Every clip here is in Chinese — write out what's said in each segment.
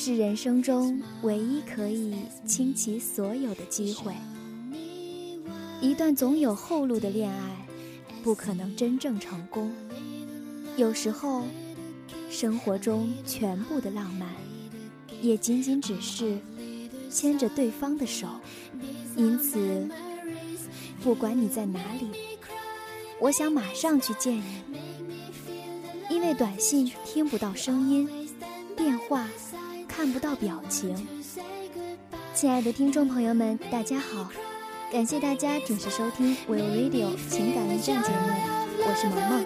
是人生中唯一可以倾其所有的机会。一段总有后路的恋爱，不可能真正成功。有时候，生活中全部的浪漫，也仅仅只是牵着对方的手。因此，不管你在哪里，我想马上去见你，因为短信听不到声音，电话看不到表情。亲爱的听众朋友们，大家好。感谢大家准时收听 WeRadio 情感驿站节目，我是萌萌。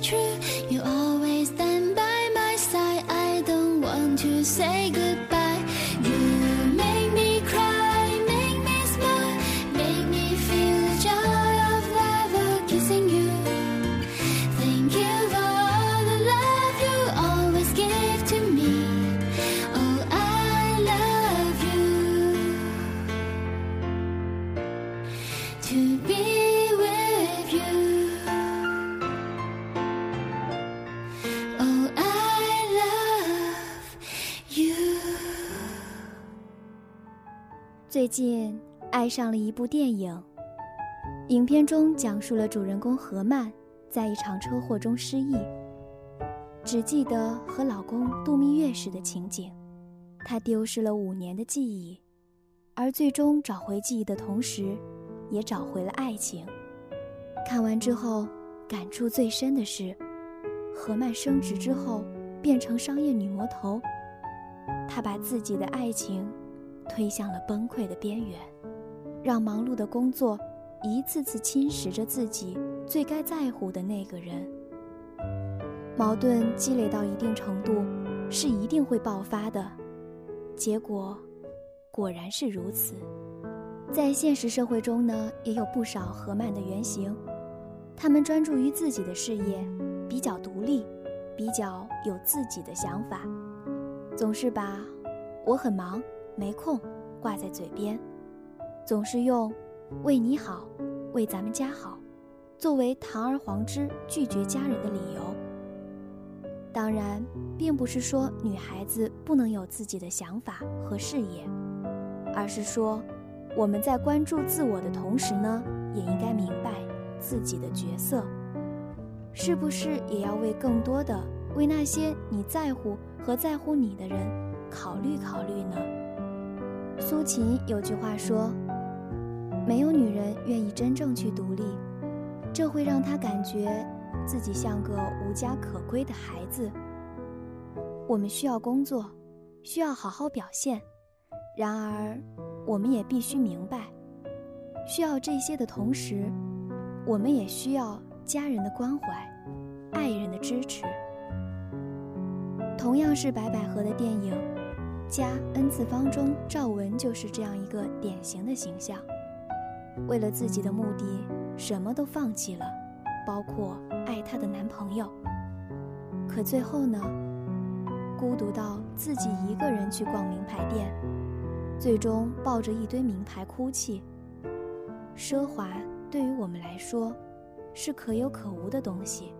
true. You always stand by my side. I don't want to say goodbye. You make me cry, make me smile, make me feel the joy of never kissing you. Thank you for all the love you always give to me. Oh, I love you. To be 最近爱上了一部电影，影片中讲述了主人公何曼在一场车祸中失忆，只记得和老公度蜜月时的情景。她丢失了五年的记忆，而最终找回记忆的同时，也找回了爱情。看完之后，感触最深的是，何曼升职之后变成商业女魔头，她把自己的爱情。推向了崩溃的边缘，让忙碌的工作一次次侵蚀着自己最该在乎的那个人。矛盾积累到一定程度，是一定会爆发的。结果，果然是如此。在现实社会中呢，也有不少何曼的原型，他们专注于自己的事业，比较独立，比较有自己的想法，总是把“我很忙”。没空，挂在嘴边，总是用“为你好，为咱们家好”作为堂而皇之拒绝家人的理由。当然，并不是说女孩子不能有自己的想法和事业，而是说我们在关注自我的同时呢，也应该明白自己的角色，是不是也要为更多的为那些你在乎和在乎你的人考虑考虑呢？苏秦有句话说：“没有女人愿意真正去独立，这会让她感觉自己像个无家可归的孩子。”我们需要工作，需要好好表现，然而，我们也必须明白，需要这些的同时，我们也需要家人的关怀，爱人的支持。同样是白百合的电影。家 N 次方中，赵文就是这样一个典型的形象。为了自己的目的，什么都放弃了，包括爱她的男朋友。可最后呢，孤独到自己一个人去逛名牌店，最终抱着一堆名牌哭泣。奢华对于我们来说，是可有可无的东西，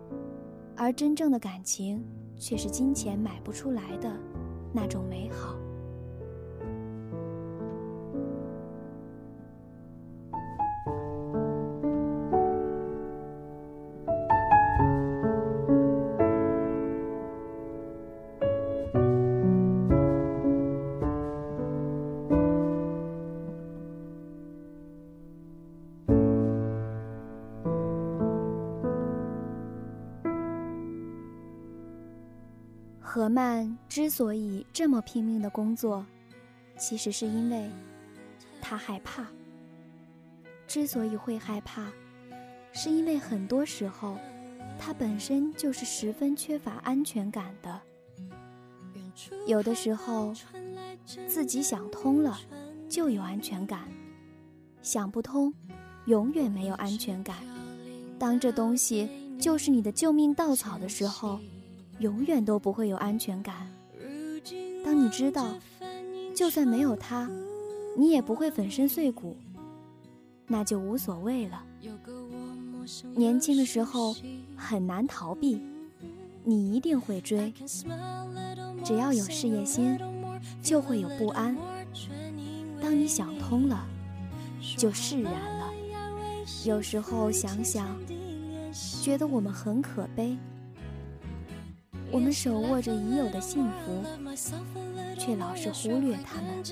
而真正的感情，却是金钱买不出来的那种美好。何曼之所以这么拼命的工作，其实是因为他害怕。之所以会害怕，是因为很多时候，他本身就是十分缺乏安全感的。有的时候，自己想通了，就有安全感；想不通，永远没有安全感。当这东西就是你的救命稻草的时候。永远都不会有安全感。当你知道，就算没有他，你也不会粉身碎骨，那就无所谓了。年轻的时候很难逃避，你一定会追。只要有事业心，就会有不安。当你想通了，就释然了。有时候想想，觉得我们很可悲。我们手握着已有的幸福，却老是忽略他们，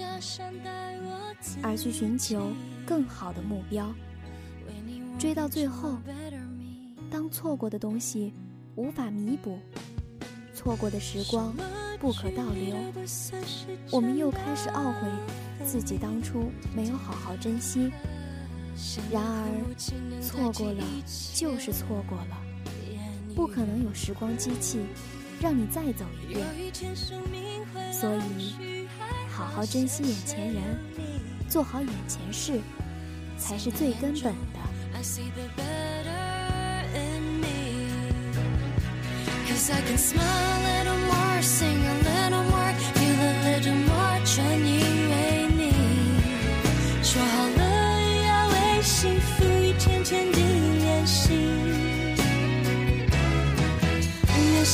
而去寻求更好的目标。追到最后，当错过的东西无法弥补，错过的时光不可倒流，我们又开始懊悔自己当初没有好好珍惜。然而，错过了就是错过了，不可能有时光机器。让你再走一遍，所以好好珍惜眼前人，做好眼前事，才是最根本的。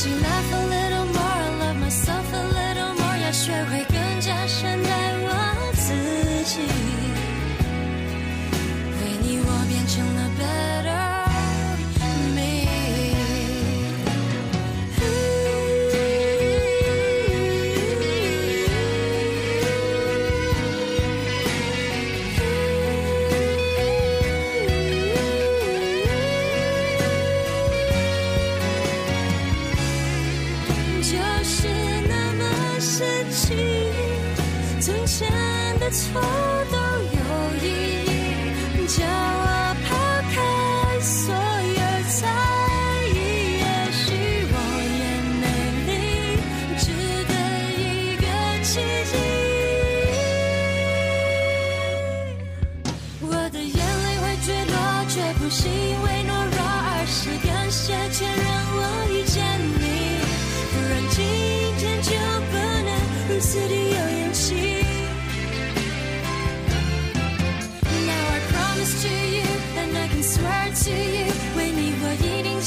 起那份不是那么深情，从前的错都有意义。教我抛开所有猜疑，也许我也美丽，值得一个奇迹。我的眼泪会坠落，却不是因为。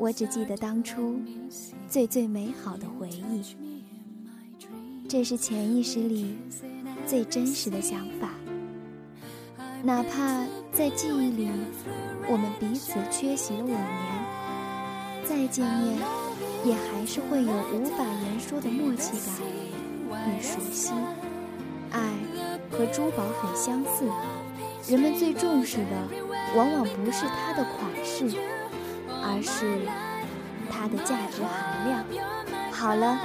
我只记得当初最最美好的回忆。这是潜意识里最真实的想法。哪怕在记忆里，我们彼此缺席了五年，再见面，也还是会有无法言说的默契感与熟悉。爱和珠宝很相似，人们最重视的。往往不是它的款式，而是它的价值含量。好了，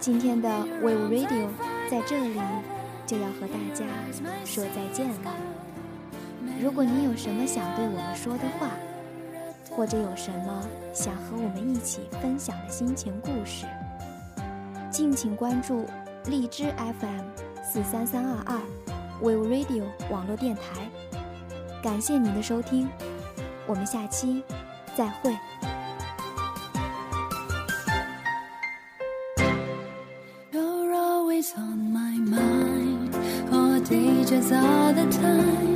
今天的 Wave Radio 在这里就要和大家说再见了。如果你有什么想对我们说的话，或者有什么想和我们一起分享的心情故事，敬请关注荔枝 FM 四三三二二 Wave Radio 网络电台。感谢您的收听，我们下期再会。You're always on my mind, all day, just all the time.